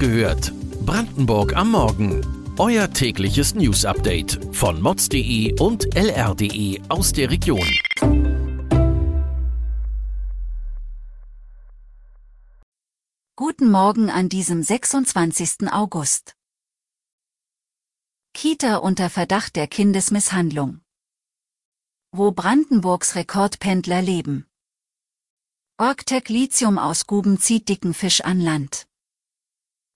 gehört. Brandenburg am Morgen. Euer tägliches News-Update von mods.de und lr.de aus der Region. Guten Morgen an diesem 26. August. Kita unter Verdacht der Kindesmisshandlung. Wo Brandenburgs Rekordpendler leben. Orgtec Lithium aus Guben zieht dicken Fisch an Land.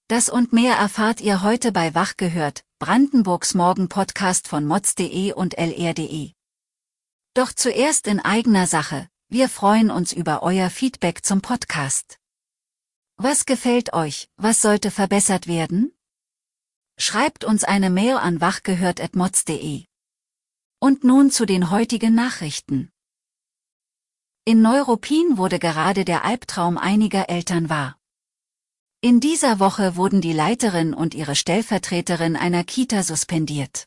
Das und mehr erfahrt ihr heute bei Wach gehört, Brandenburgs Morgen-Podcast von mods.de und lr.de. Doch zuerst in eigener Sache, wir freuen uns über euer Feedback zum Podcast. Was gefällt euch, was sollte verbessert werden? Schreibt uns eine Mail an wachgehört.mods.de. Und nun zu den heutigen Nachrichten. In Neuruppin wurde gerade der Albtraum einiger Eltern wahr. In dieser Woche wurden die Leiterin und ihre Stellvertreterin einer Kita suspendiert.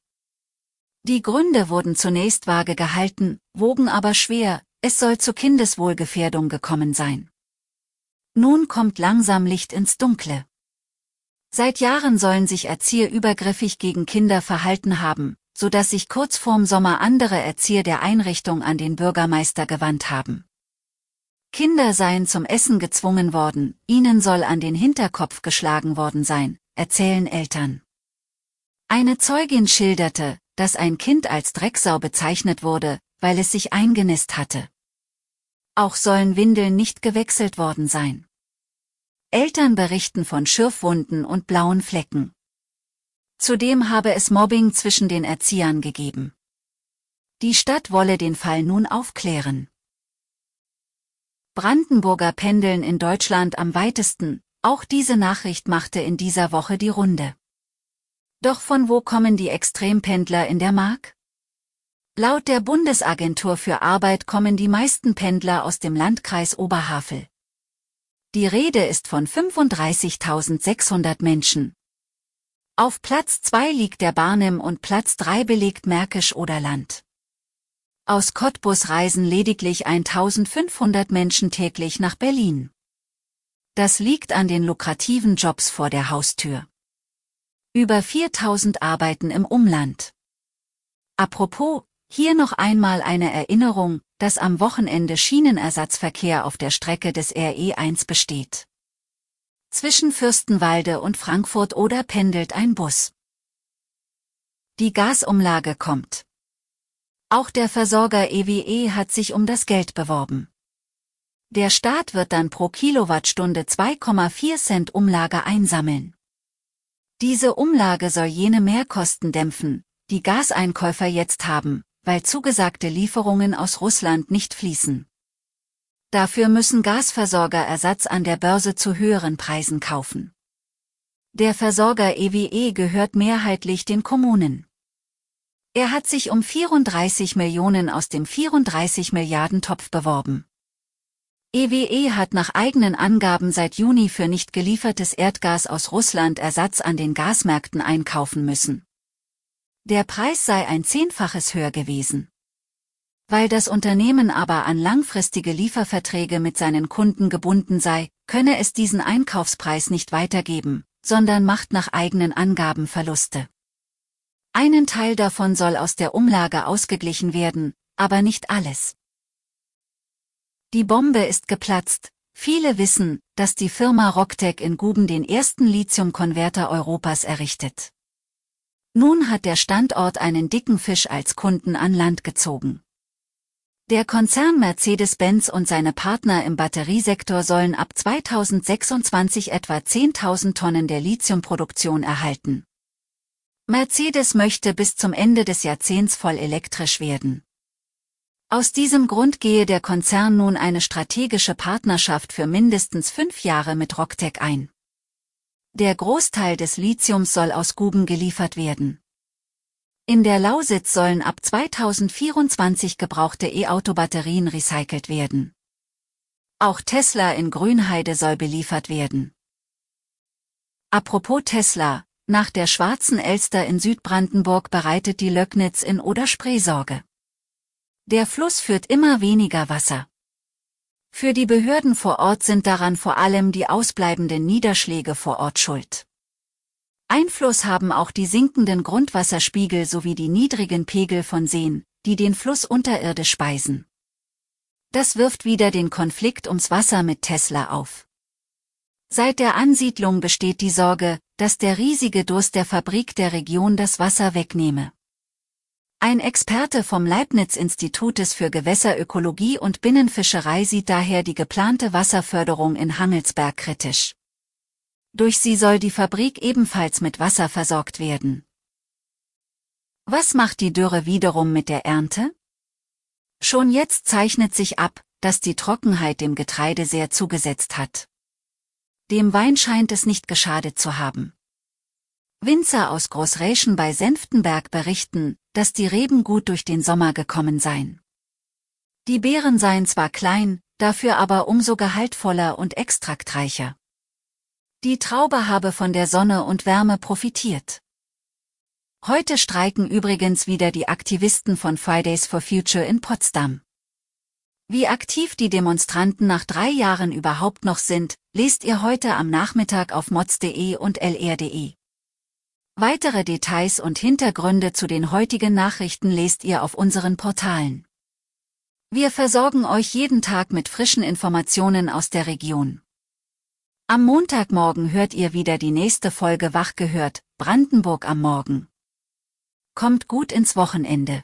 Die Gründe wurden zunächst vage gehalten, wogen aber schwer, es soll zu Kindeswohlgefährdung gekommen sein. Nun kommt langsam Licht ins Dunkle. Seit Jahren sollen sich Erzieher übergriffig gegen Kinder verhalten haben, so dass sich kurz vorm Sommer andere Erzieher der Einrichtung an den Bürgermeister gewandt haben. Kinder seien zum Essen gezwungen worden, ihnen soll an den Hinterkopf geschlagen worden sein, erzählen Eltern. Eine Zeugin schilderte, dass ein Kind als Drecksau bezeichnet wurde, weil es sich eingenisst hatte. Auch sollen Windeln nicht gewechselt worden sein. Eltern berichten von Schürfwunden und blauen Flecken. Zudem habe es Mobbing zwischen den Erziehern gegeben. Die Stadt wolle den Fall nun aufklären. Brandenburger pendeln in Deutschland am weitesten, auch diese Nachricht machte in dieser Woche die Runde. Doch von wo kommen die Extrempendler in der Mark? Laut der Bundesagentur für Arbeit kommen die meisten Pendler aus dem Landkreis Oberhavel. Die Rede ist von 35.600 Menschen. Auf Platz 2 liegt der Barnim und Platz 3 belegt Märkisch-Oderland. Aus Cottbus reisen lediglich 1500 Menschen täglich nach Berlin. Das liegt an den lukrativen Jobs vor der Haustür. Über 4000 arbeiten im Umland. Apropos, hier noch einmal eine Erinnerung, dass am Wochenende Schienenersatzverkehr auf der Strecke des RE1 besteht. Zwischen Fürstenwalde und Frankfurt oder pendelt ein Bus. Die Gasumlage kommt. Auch der Versorger EWE e hat sich um das Geld beworben. Der Staat wird dann pro Kilowattstunde 2,4 Cent Umlage einsammeln. Diese Umlage soll jene Mehrkosten dämpfen, die Gaseinkäufer jetzt haben, weil zugesagte Lieferungen aus Russland nicht fließen. Dafür müssen Gasversorger Ersatz an der Börse zu höheren Preisen kaufen. Der Versorger EWE e gehört mehrheitlich den Kommunen. Er hat sich um 34 Millionen aus dem 34 Milliarden Topf beworben. EWE e hat nach eigenen Angaben seit Juni für nicht geliefertes Erdgas aus Russland Ersatz an den Gasmärkten einkaufen müssen. Der Preis sei ein Zehnfaches höher gewesen. Weil das Unternehmen aber an langfristige Lieferverträge mit seinen Kunden gebunden sei, könne es diesen Einkaufspreis nicht weitergeben, sondern macht nach eigenen Angaben Verluste. Einen Teil davon soll aus der Umlage ausgeglichen werden, aber nicht alles. Die Bombe ist geplatzt. Viele wissen, dass die Firma Rocktech in Guben den ersten Lithiumkonverter Europas errichtet. Nun hat der Standort einen dicken Fisch als Kunden an Land gezogen. Der Konzern Mercedes-Benz und seine Partner im Batteriesektor sollen ab 2026 etwa 10.000 Tonnen der Lithiumproduktion erhalten. Mercedes möchte bis zum Ende des Jahrzehnts voll elektrisch werden. Aus diesem Grund gehe der Konzern nun eine strategische Partnerschaft für mindestens fünf Jahre mit Rocktech ein. Der Großteil des Lithiums soll aus Guben geliefert werden. In der Lausitz sollen ab 2024 gebrauchte E-Auto-Batterien recycelt werden. Auch Tesla in Grünheide soll beliefert werden. Apropos Tesla, nach der Schwarzen Elster in Südbrandenburg bereitet die Löcknitz in Oder-Spree Sorge. Der Fluss führt immer weniger Wasser. Für die Behörden vor Ort sind daran vor allem die ausbleibenden Niederschläge vor Ort schuld. Einfluss haben auch die sinkenden Grundwasserspiegel sowie die niedrigen Pegel von Seen, die den Fluss unterirdisch speisen. Das wirft wieder den Konflikt ums Wasser mit Tesla auf. Seit der Ansiedlung besteht die Sorge, dass der riesige Durst der Fabrik der Region das Wasser wegnehme. Ein Experte vom Leibniz-Institutes für Gewässerökologie und Binnenfischerei sieht daher die geplante Wasserförderung in Hangelsberg kritisch. Durch sie soll die Fabrik ebenfalls mit Wasser versorgt werden. Was macht die Dürre wiederum mit der Ernte? Schon jetzt zeichnet sich ab, dass die Trockenheit dem Getreide sehr zugesetzt hat. Dem Wein scheint es nicht geschadet zu haben. Winzer aus Großräschen bei Senftenberg berichten, dass die Reben gut durch den Sommer gekommen seien. Die Beeren seien zwar klein, dafür aber umso gehaltvoller und extraktreicher. Die Traube habe von der Sonne und Wärme profitiert. Heute streiken übrigens wieder die Aktivisten von Fridays for Future in Potsdam. Wie aktiv die Demonstranten nach drei Jahren überhaupt noch sind, lest ihr heute am Nachmittag auf mods.de und lr.de. Weitere Details und Hintergründe zu den heutigen Nachrichten lest ihr auf unseren Portalen. Wir versorgen euch jeden Tag mit frischen Informationen aus der Region. Am Montagmorgen hört ihr wieder die nächste Folge Wach gehört, Brandenburg am Morgen. Kommt gut ins Wochenende.